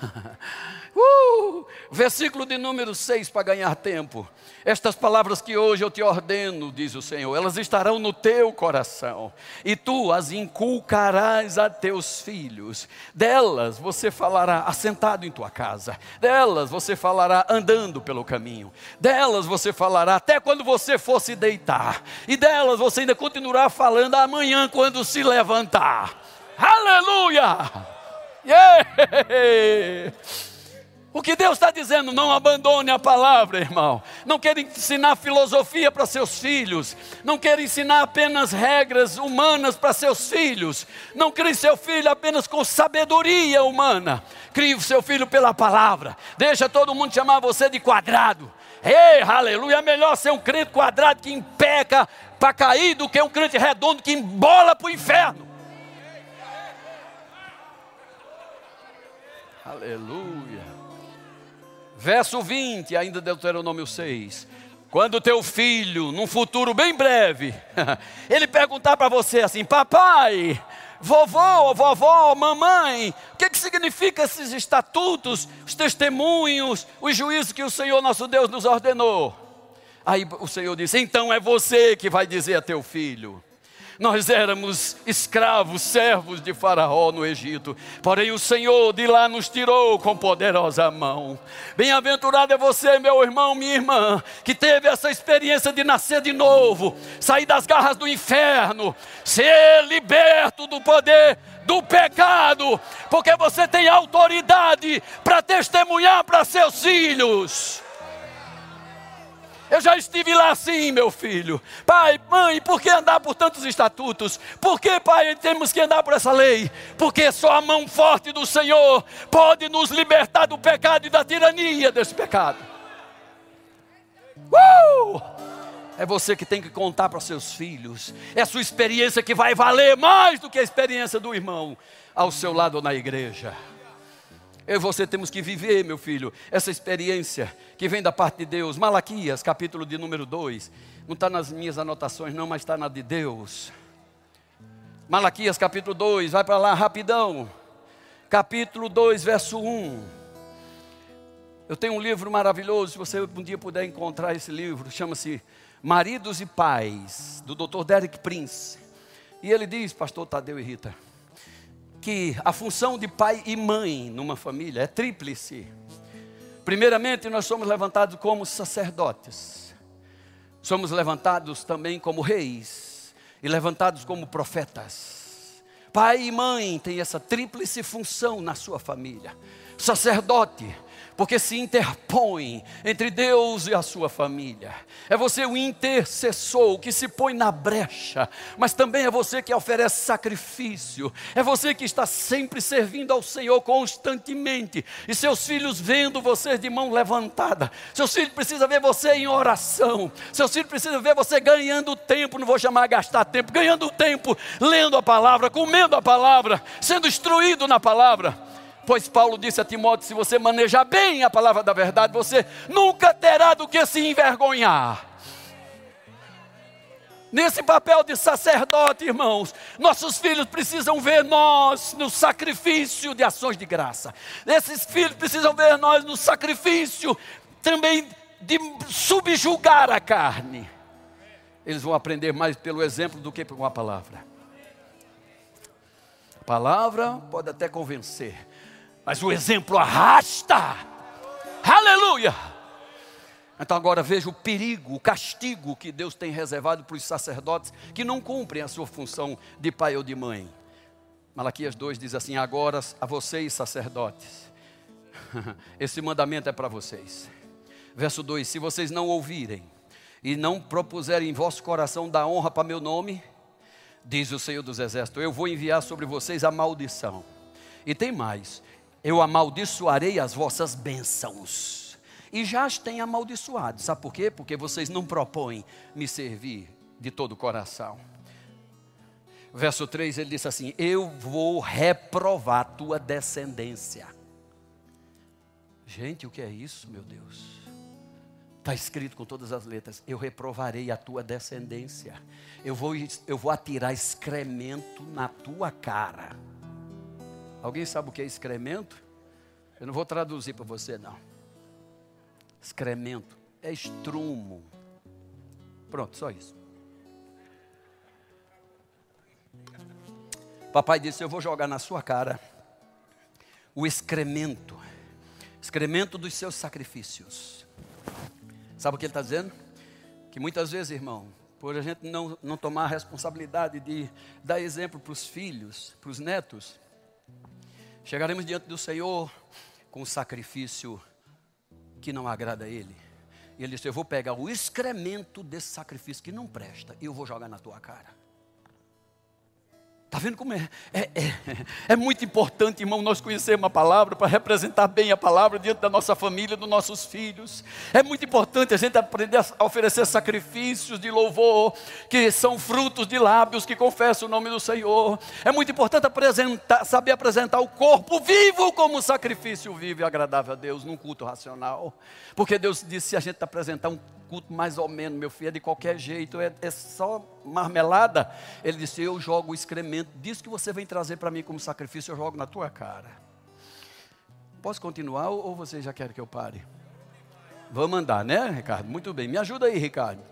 [laughs] Uh, versículo de número 6 para ganhar tempo. Estas palavras que hoje eu te ordeno, diz o Senhor, elas estarão no teu coração, e tu as inculcarás a teus filhos. Delas você falará assentado em tua casa, delas você falará andando pelo caminho, delas você falará até quando você for se deitar, e delas você ainda continuará falando amanhã quando se levantar. Aleluia! Yeah! O que Deus está dizendo, não abandone a palavra, irmão. Não quer ensinar filosofia para seus filhos. Não quer ensinar apenas regras humanas para seus filhos. Não crie seu filho apenas com sabedoria humana. Crie o seu filho pela palavra. Deixa todo mundo chamar você de quadrado. Ei, aleluia. É melhor ser um crente quadrado que empeca para cair do que um crente redondo que embola para o inferno. Aleluia. Verso 20, ainda Deuteronômio 6. Quando teu filho, num futuro bem breve, [laughs] ele perguntar para você assim: Papai, vovô, vovó, mamãe, o que, que significa esses estatutos, os testemunhos, os juízos que o Senhor nosso Deus nos ordenou? Aí o Senhor disse: Então é você que vai dizer a teu filho. Nós éramos escravos, servos de Faraó no Egito, porém o Senhor de lá nos tirou com poderosa mão. Bem-aventurado é você, meu irmão, minha irmã, que teve essa experiência de nascer de novo, sair das garras do inferno, ser liberto do poder do pecado, porque você tem autoridade para testemunhar para seus filhos. Eu já estive lá sim, meu filho. Pai, mãe, por que andar por tantos estatutos? Por que, pai, temos que andar por essa lei? Porque só a mão forte do Senhor pode nos libertar do pecado e da tirania desse pecado. Uh! É você que tem que contar para seus filhos. É a sua experiência que vai valer mais do que a experiência do irmão ao seu lado na igreja. Eu e você temos que viver, meu filho, essa experiência que vem da parte de Deus. Malaquias, capítulo de número 2. Não está nas minhas anotações, não, mas está na de Deus. Malaquias, capítulo 2, vai para lá rapidão. Capítulo 2, verso 1. Eu tenho um livro maravilhoso, se você um dia puder encontrar esse livro, chama-se Maridos e Pais, do Dr. Derek Prince. E ele diz, pastor Tadeu e Rita, que a função de pai e mãe numa família é tríplice. Primeiramente, nós somos levantados como sacerdotes, somos levantados também como reis e levantados como profetas. Pai e mãe têm essa tríplice função na sua família. Sacerdote, porque se interpõe entre Deus e a sua família. É você o intercessor que se põe na brecha, mas também é você que oferece sacrifício. É você que está sempre servindo ao Senhor constantemente. E seus filhos vendo você de mão levantada. Seus filhos precisam ver você em oração. Seus filhos precisam ver você ganhando tempo, não vou chamar gastar tempo, ganhando tempo, lendo a palavra, comendo a palavra, sendo instruído na palavra. Pois Paulo disse a Timóteo: se você manejar bem a palavra da verdade, você nunca terá do que se envergonhar. Nesse papel de sacerdote, irmãos, nossos filhos precisam ver nós no sacrifício de ações de graça. Esses filhos precisam ver nós no sacrifício também de subjugar a carne. Eles vão aprender mais pelo exemplo do que com a palavra. A palavra pode até convencer, mas o exemplo arrasta. Aleluia! Então agora veja o perigo, o castigo que Deus tem reservado para os sacerdotes que não cumprem a sua função de pai ou de mãe. Malaquias 2 diz assim: Agora a vocês, sacerdotes, [laughs] esse mandamento é para vocês. Verso 2: Se vocês não ouvirem e não propuserem em vosso coração dar honra para meu nome, diz o Senhor dos Exércitos, eu vou enviar sobre vocês a maldição. E tem mais: eu amaldiçoarei as vossas bênçãos. E já as tenho amaldiçoado. Sabe por quê? Porque vocês não propõem me servir de todo o coração. Verso 3 ele disse assim: Eu vou reprovar tua descendência. Gente, o que é isso, meu Deus? Está escrito com todas as letras: Eu reprovarei a tua descendência. Eu vou, eu vou atirar excremento na tua cara. Alguém sabe o que é excremento? Eu não vou traduzir para você, não. Excremento é estrumo. Pronto, só isso. Papai disse: Eu vou jogar na sua cara o excremento, excremento dos seus sacrifícios. Sabe o que ele está dizendo? Que muitas vezes, irmão, por a gente não, não tomar a responsabilidade de dar exemplo para os filhos, para os netos, chegaremos diante do Senhor com um sacrifício que não agrada a Ele. E Ele disse: Eu vou pegar o excremento desse sacrifício que não presta e eu vou jogar na tua cara. Está vendo como é? É, é? é, muito importante, irmão, nós conhecermos a palavra para representar bem a palavra diante da nossa família, dos nossos filhos. É muito importante a gente aprender a oferecer sacrifícios de louvor, que são frutos de lábios que confessam o nome do Senhor. É muito importante apresentar, saber apresentar o corpo vivo como sacrifício vivo e agradável a Deus, num culto racional. Porque Deus disse: se a gente apresentar um culto mais ou menos, meu filho, é de qualquer jeito, é, é só marmelada. Ele disse: Eu jogo o excremento disso que você vem trazer para mim como sacrifício, eu jogo na tua cara. Posso continuar ou você já quer que eu pare? Vamos andar, né, Ricardo? Muito bem, me ajuda aí, Ricardo.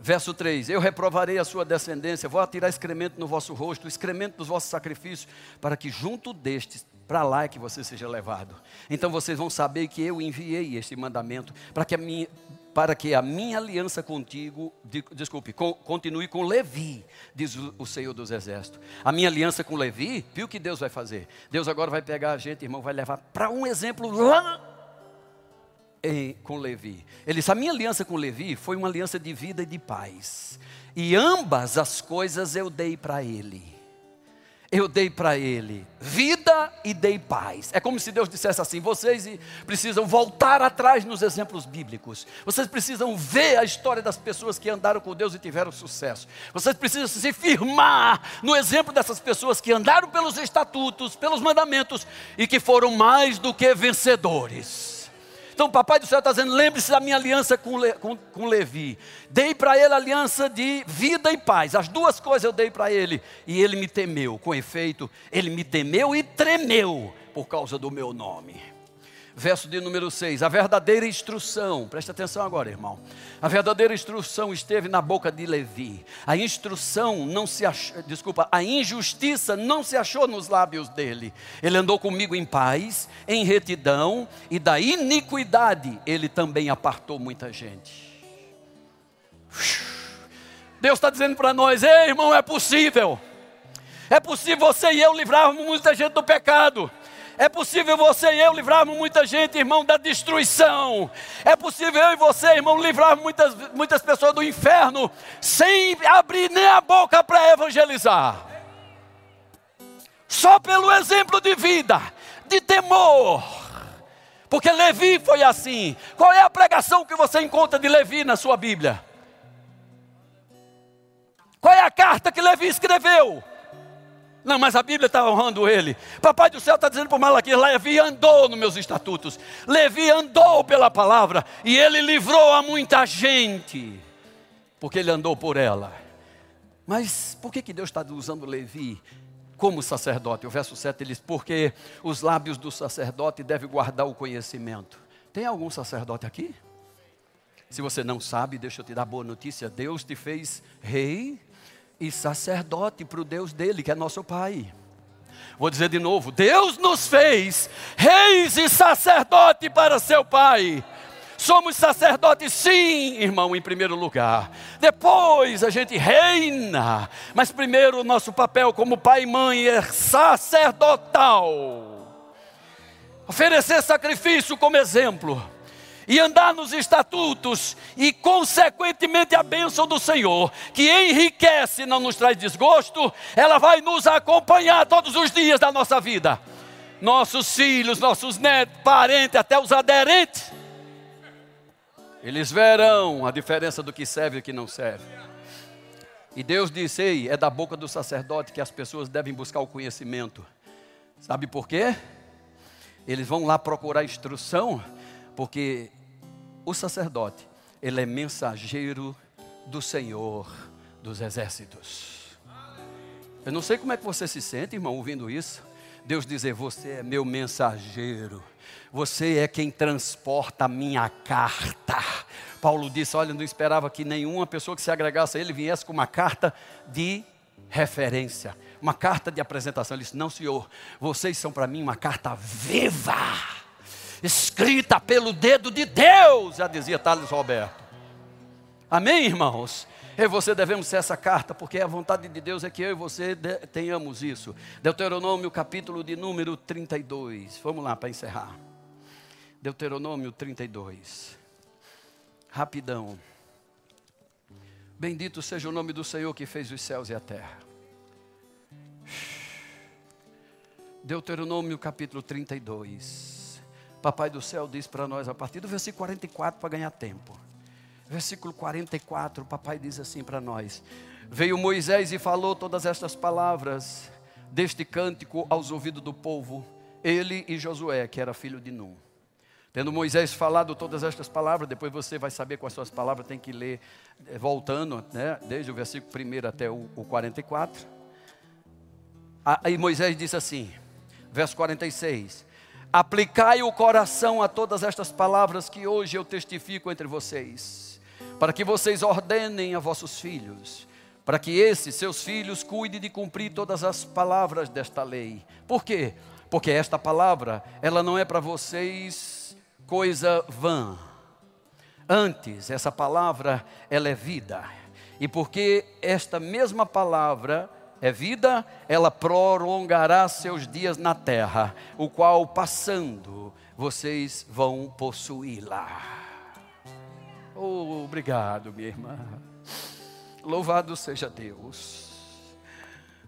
Verso 3: Eu reprovarei a sua descendência, vou atirar excremento no vosso rosto, excremento dos vossos sacrifícios, para que junto destes para lá é que você seja levado. Então vocês vão saber que eu enviei este mandamento para que a minha, para que a minha aliança contigo, de, desculpe, continue com Levi, diz o, o, Senhor dos Exércitos. A minha aliança com Levi, viu o que Deus vai fazer? Deus agora vai pegar a gente, irmão, vai levar para um exemplo lá em, com Levi. Ele disse: a minha aliança com Levi foi uma aliança de vida e de paz. E ambas as coisas eu dei para ele eu dei para ele vida e dei paz. É como se Deus dissesse assim: vocês precisam voltar atrás nos exemplos bíblicos. Vocês precisam ver a história das pessoas que andaram com Deus e tiveram sucesso. Vocês precisam se firmar no exemplo dessas pessoas que andaram pelos estatutos, pelos mandamentos e que foram mais do que vencedores. Então o papai do céu está dizendo: lembre-se da minha aliança com, Le, com, com Levi. Dei para ele aliança de vida e paz. As duas coisas eu dei para ele. E ele me temeu. Com efeito, ele me temeu e tremeu por causa do meu nome verso de número 6. A verdadeira instrução, preste atenção agora, irmão. A verdadeira instrução esteve na boca de Levi. A instrução não se achou, desculpa, a injustiça não se achou nos lábios dele. Ele andou comigo em paz, em retidão, e da iniquidade ele também apartou muita gente. Deus está dizendo para nós: ei, irmão, é possível. É possível você e eu livrarmos muita gente do pecado. É possível você e eu livrarmos muita gente, irmão, da destruição. É possível eu e você, irmão, livrarmos muitas, muitas pessoas do inferno sem abrir nem a boca para evangelizar. Só pelo exemplo de vida, de temor. Porque Levi foi assim. Qual é a pregação que você encontra de Levi na sua Bíblia? Qual é a carta que Levi escreveu? Não, mas a Bíblia está honrando ele. Papai do céu está dizendo para Malaquias: Levi andou nos meus estatutos. Levi andou pela palavra. E ele livrou a muita gente. Porque ele andou por ela. Mas por que, que Deus está usando Levi como sacerdote? O verso 7 ele diz: Porque os lábios do sacerdote devem guardar o conhecimento. Tem algum sacerdote aqui? Se você não sabe, deixa eu te dar boa notícia: Deus te fez rei e sacerdote para o Deus dele, que é nosso Pai. Vou dizer de novo: Deus nos fez reis e sacerdote para seu Pai. Somos sacerdotes, sim, irmão, em primeiro lugar. Depois a gente reina. Mas primeiro o nosso papel como pai e mãe é sacerdotal. Oferecer sacrifício como exemplo e andar nos estatutos e, consequentemente, a bênção do Senhor, que enriquece, não nos traz desgosto, ela vai nos acompanhar todos os dias da nossa vida. Nossos filhos, nossos netos, parentes, até os aderentes, eles verão a diferença do que serve e do que não serve. E Deus disse: Ei, é da boca do sacerdote que as pessoas devem buscar o conhecimento. Sabe por quê? Eles vão lá procurar instrução, porque o sacerdote, ele é mensageiro do Senhor dos exércitos. Eu não sei como é que você se sente, irmão, ouvindo isso. Deus dizer: Você é meu mensageiro, você é quem transporta a minha carta. Paulo disse: Olha, não esperava que nenhuma pessoa que se agregasse a ele viesse com uma carta de referência, uma carta de apresentação. Ele disse: Não, senhor, vocês são para mim uma carta viva escrita pelo dedo de Deus, já dizia Thales Roberto. Amém, irmãos? Eu e você devemos ser essa carta, porque a vontade de Deus é que eu e você tenhamos isso. Deuteronômio, capítulo de número 32. Vamos lá para encerrar. Deuteronômio 32. Rapidão. Bendito seja o nome do Senhor que fez os céus e a terra. Deuteronômio capítulo 32. Papai do céu diz para nós a partir do versículo 44 para ganhar tempo. Versículo 44, papai diz assim para nós: Veio Moisés e falou todas estas palavras deste cântico aos ouvidos do povo, ele e Josué, que era filho de Num. Tendo Moisés falado todas estas palavras, depois você vai saber com as suas palavras, tem que ler eh, voltando, né, desde o versículo 1 até o, o 44. Aí Moisés disse assim, verso 46: Aplicai o coração a todas estas palavras que hoje eu testifico entre vocês, para que vocês ordenem a vossos filhos, para que esses, seus filhos, cuidem de cumprir todas as palavras desta lei. Por quê? Porque esta palavra, ela não é para vocês coisa vã. Antes, essa palavra, ela é vida. E porque esta mesma palavra é vida, ela prolongará seus dias na terra, o qual passando vocês vão possuí-la. Oh, obrigado, minha irmã. Louvado seja Deus.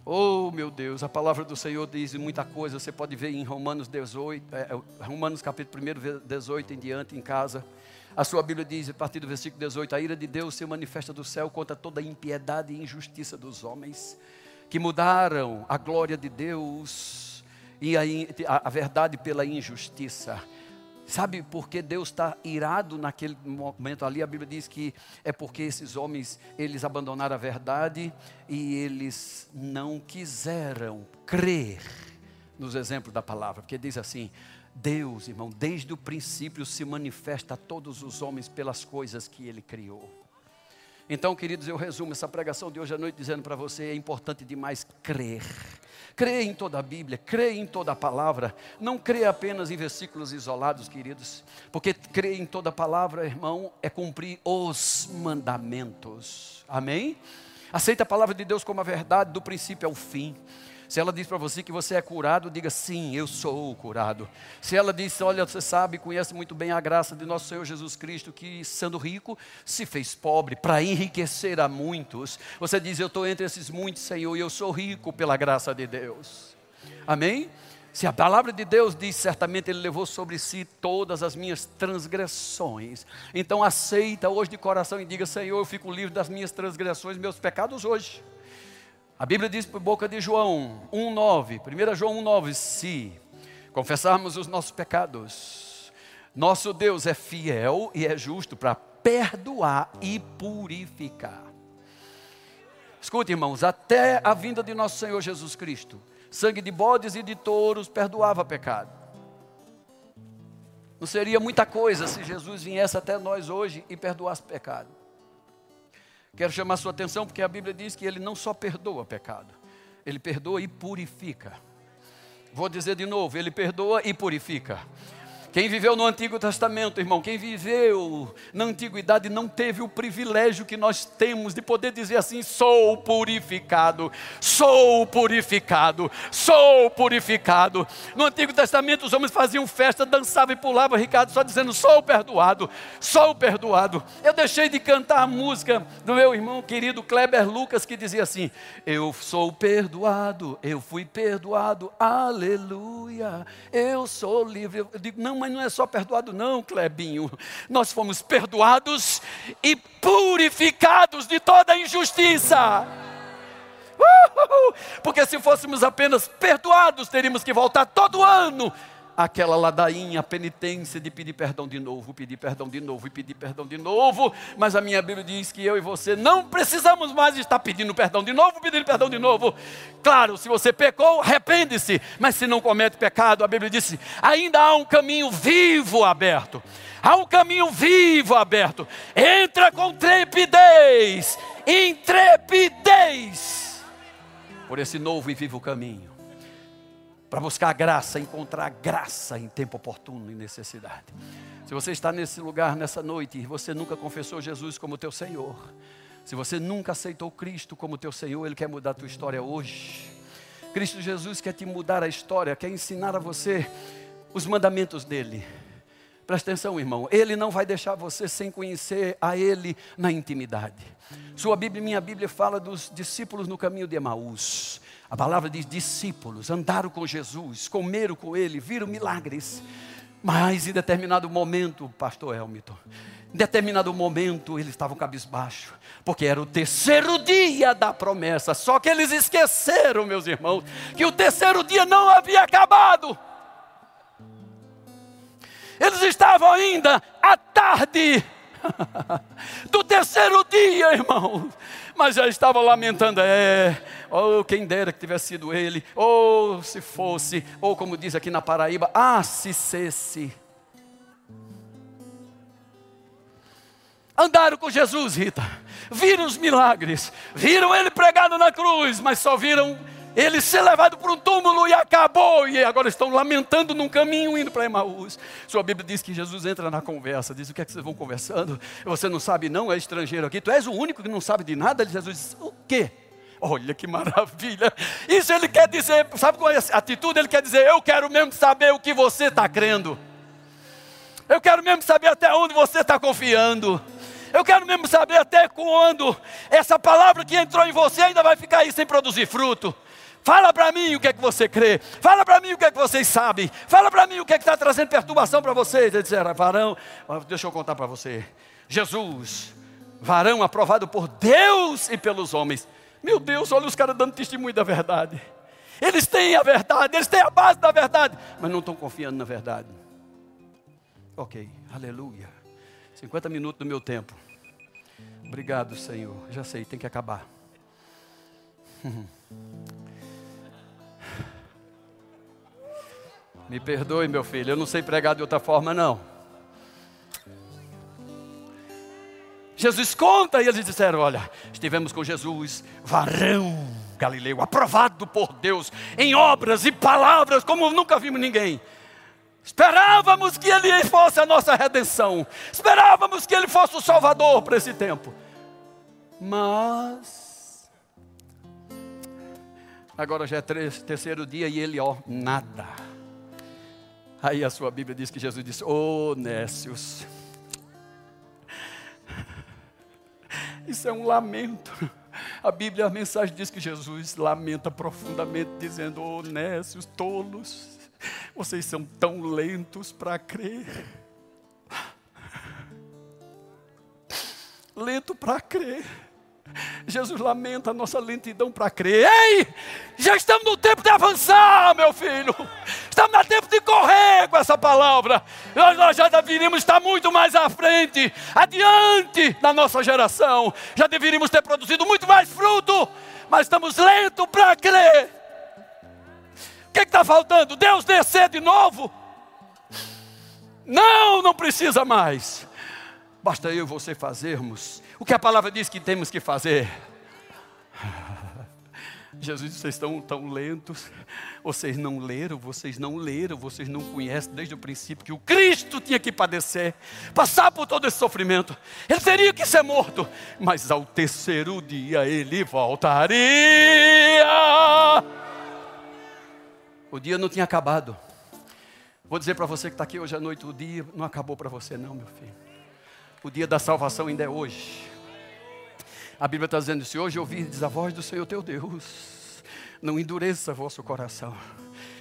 Oh, meu Deus, a palavra do Senhor diz muita coisa. Você pode ver em Romanos 18, é, é Romanos capítulo 1, 18 em diante, em casa. A sua Bíblia diz, a partir do versículo 18: A ira de Deus se manifesta do céu contra toda a impiedade e injustiça dos homens que mudaram a glória de Deus e a, a, a verdade pela injustiça. Sabe por que Deus está irado naquele momento ali? A Bíblia diz que é porque esses homens, eles abandonaram a verdade e eles não quiseram crer nos exemplos da palavra. Porque diz assim, Deus, irmão, desde o princípio se manifesta a todos os homens pelas coisas que Ele criou. Então, queridos, eu resumo essa pregação de hoje à noite dizendo para você: é importante demais crer. Crer em toda a Bíblia, crer em toda a palavra. Não crer apenas em versículos isolados, queridos. Porque crer em toda a palavra, irmão, é cumprir os mandamentos. Amém? Aceita a palavra de Deus como a verdade, do princípio ao fim. Se ela diz para você que você é curado, diga sim, eu sou curado. Se ela diz, olha, você sabe, conhece muito bem a graça de nosso Senhor Jesus Cristo, que sendo rico, se fez pobre para enriquecer a muitos. Você diz, eu estou entre esses muitos, Senhor, e eu sou rico pela graça de Deus. Amém? Se a palavra de Deus diz, certamente Ele levou sobre si todas as minhas transgressões. Então aceita hoje de coração e diga, Senhor, eu fico livre das minhas transgressões, meus pecados hoje. A Bíblia diz por boca de João 1,9, 1 João 1,9: se confessarmos os nossos pecados, nosso Deus é fiel e é justo para perdoar e purificar. Escute, irmãos, até a vinda de nosso Senhor Jesus Cristo, sangue de bodes e de touros perdoava pecado. Não seria muita coisa se Jesus viesse até nós hoje e perdoasse pecado. Quero chamar sua atenção porque a Bíblia diz que ele não só perdoa pecado, ele perdoa e purifica. Vou dizer de novo: Ele perdoa e purifica. Quem viveu no Antigo Testamento, irmão, quem viveu na antiguidade não teve o privilégio que nós temos de poder dizer assim: sou purificado, sou purificado, sou purificado. No Antigo Testamento os homens faziam festa, dançavam e pulavam, Ricardo, só dizendo: sou perdoado, sou perdoado. Eu deixei de cantar a música do meu irmão querido Kleber Lucas que dizia assim: eu sou perdoado, eu fui perdoado, aleluia, eu sou livre. Eu digo, não, mas não é só perdoado, não, Clebinho. Nós fomos perdoados e purificados de toda injustiça. Porque se fôssemos apenas perdoados, teríamos que voltar todo ano aquela ladainha, a penitência de pedir perdão de novo, pedir perdão de novo e pedir perdão de novo. Mas a minha Bíblia diz que eu e você não precisamos mais estar pedindo perdão de novo, pedindo perdão de novo. Claro, se você pecou, arrepende-se. Mas se não comete pecado, a Bíblia diz: ainda há um caminho vivo aberto. Há um caminho vivo aberto. Entra com trepidez, intrepidez por esse novo e vivo caminho para buscar graça, encontrar graça em tempo oportuno e necessidade. Se você está nesse lugar nessa noite e você nunca confessou Jesus como teu Senhor, se você nunca aceitou Cristo como teu Senhor, Ele quer mudar a tua história hoje. Cristo Jesus quer te mudar a história, quer ensinar a você os mandamentos dele. Presta atenção, irmão. Ele não vai deixar você sem conhecer a Ele na intimidade. Sua Bíblia, minha Bíblia, fala dos discípulos no caminho de Emaús. A palavra diz discípulos, andaram com Jesus, comeram com ele, viram milagres. Mas em determinado momento, pastor Elmiton, em determinado momento eles estavam cabisbaixo, porque era o terceiro dia da promessa. Só que eles esqueceram, meus irmãos, que o terceiro dia não havia acabado. Eles estavam ainda à tarde [laughs] do terceiro dia, irmão. Mas já estava lamentando, é, oh, quem dera que tivesse sido ele, ou oh, se fosse, ou como diz aqui na Paraíba, ah, se cesse. Andaram com Jesus, Rita, viram os milagres, viram ele pregado na cruz, mas só viram ele ser levado para um túmulo e acabou, e agora estão lamentando num caminho indo para Emaús. Sua Bíblia diz que Jesus entra na conversa, diz: O que é que vocês vão conversando? Você não sabe, não, é estrangeiro aqui, tu és o único que não sabe de nada. Jesus diz: O quê? Olha que maravilha. Isso ele quer dizer, sabe qual é a atitude? Ele quer dizer: Eu quero mesmo saber o que você está crendo. Eu quero mesmo saber até onde você está confiando. Eu quero mesmo saber até quando essa palavra que entrou em você ainda vai ficar aí sem produzir fruto. Fala para mim o que é que você crê. Fala para mim o que é que vocês sabem. Fala para mim o que é que está trazendo perturbação para vocês. Eles disseram, varão, deixa eu contar para você. Jesus, varão aprovado por Deus e pelos homens. Meu Deus, olha os caras dando testemunho da verdade. Eles têm a verdade, eles têm a base da verdade, mas não estão confiando na verdade. Ok, aleluia. 50 minutos do meu tempo. Obrigado, Senhor. Já sei, tem que acabar. [laughs] Me perdoe, meu filho, eu não sei pregar de outra forma, não. Jesus conta e eles disseram: Olha, estivemos com Jesus, varão Galileu, aprovado por Deus em obras e palavras como nunca vimos ninguém. Esperávamos que ele fosse a nossa redenção, esperávamos que ele fosse o Salvador para esse tempo, mas agora já é terceiro dia e ele, ó, nada. Aí a sua Bíblia diz que Jesus disse: Ô oh, Nécios, isso é um lamento. A Bíblia, a mensagem diz que Jesus lamenta profundamente, dizendo: Ô oh, Nécios, tolos, vocês são tão lentos para crer. Lento para crer. Jesus lamenta a nossa lentidão para crer. Ei, já estamos no tempo de avançar, meu filho. Estamos no tempo de correr com essa palavra. Nós, nós já deveríamos estar muito mais à frente, adiante da nossa geração. Já deveríamos ter produzido muito mais fruto, mas estamos lentos para crer. O que é está faltando? Deus descer de novo? Não, não precisa mais. Basta eu e você fazermos o que a palavra diz que temos que fazer. Jesus vocês estão tão lentos, vocês não leram, vocês não leram, vocês não conhecem desde o princípio que o Cristo tinha que padecer, passar por todo esse sofrimento, ele teria que ser morto, mas ao terceiro dia ele voltaria. O dia não tinha acabado. Vou dizer para você que está aqui hoje à noite: o dia não acabou para você, não, meu filho. O dia da salvação ainda é hoje. A Bíblia está dizendo: se hoje ouvirdes a voz do Senhor teu Deus, não endureça vosso coração.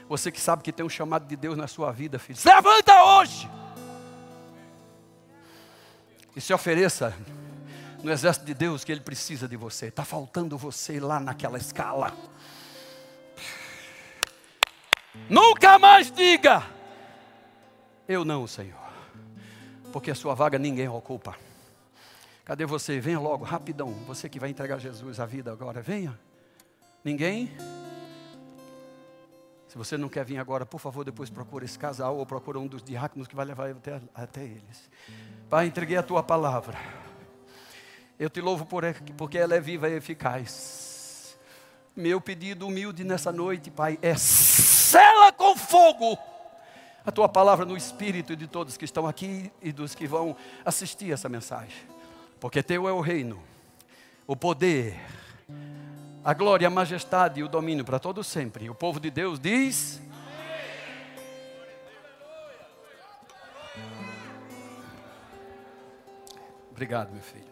Você que sabe que tem um chamado de Deus na sua vida, filho, levanta hoje e se ofereça no exército de Deus que Ele precisa de você. Está faltando você lá naquela escala. Nunca mais diga, eu não, Senhor, porque a sua vaga ninguém ocupa. Cadê você? Venha logo, rapidão. Você que vai entregar Jesus a vida agora, venha. Ninguém? Se você não quer vir agora, por favor, depois procura esse casal ou procura um dos diáconos que vai levar até, até eles. Pai, entreguei a tua palavra. Eu te louvo por, porque ela é viva e eficaz. Meu pedido humilde nessa noite, Pai, é sela com fogo a tua palavra no espírito de todos que estão aqui e dos que vão assistir essa mensagem porque teu é o reino, o poder, a glória, a majestade e o domínio para todo sempre. O povo de Deus diz: Obrigado, meu filho.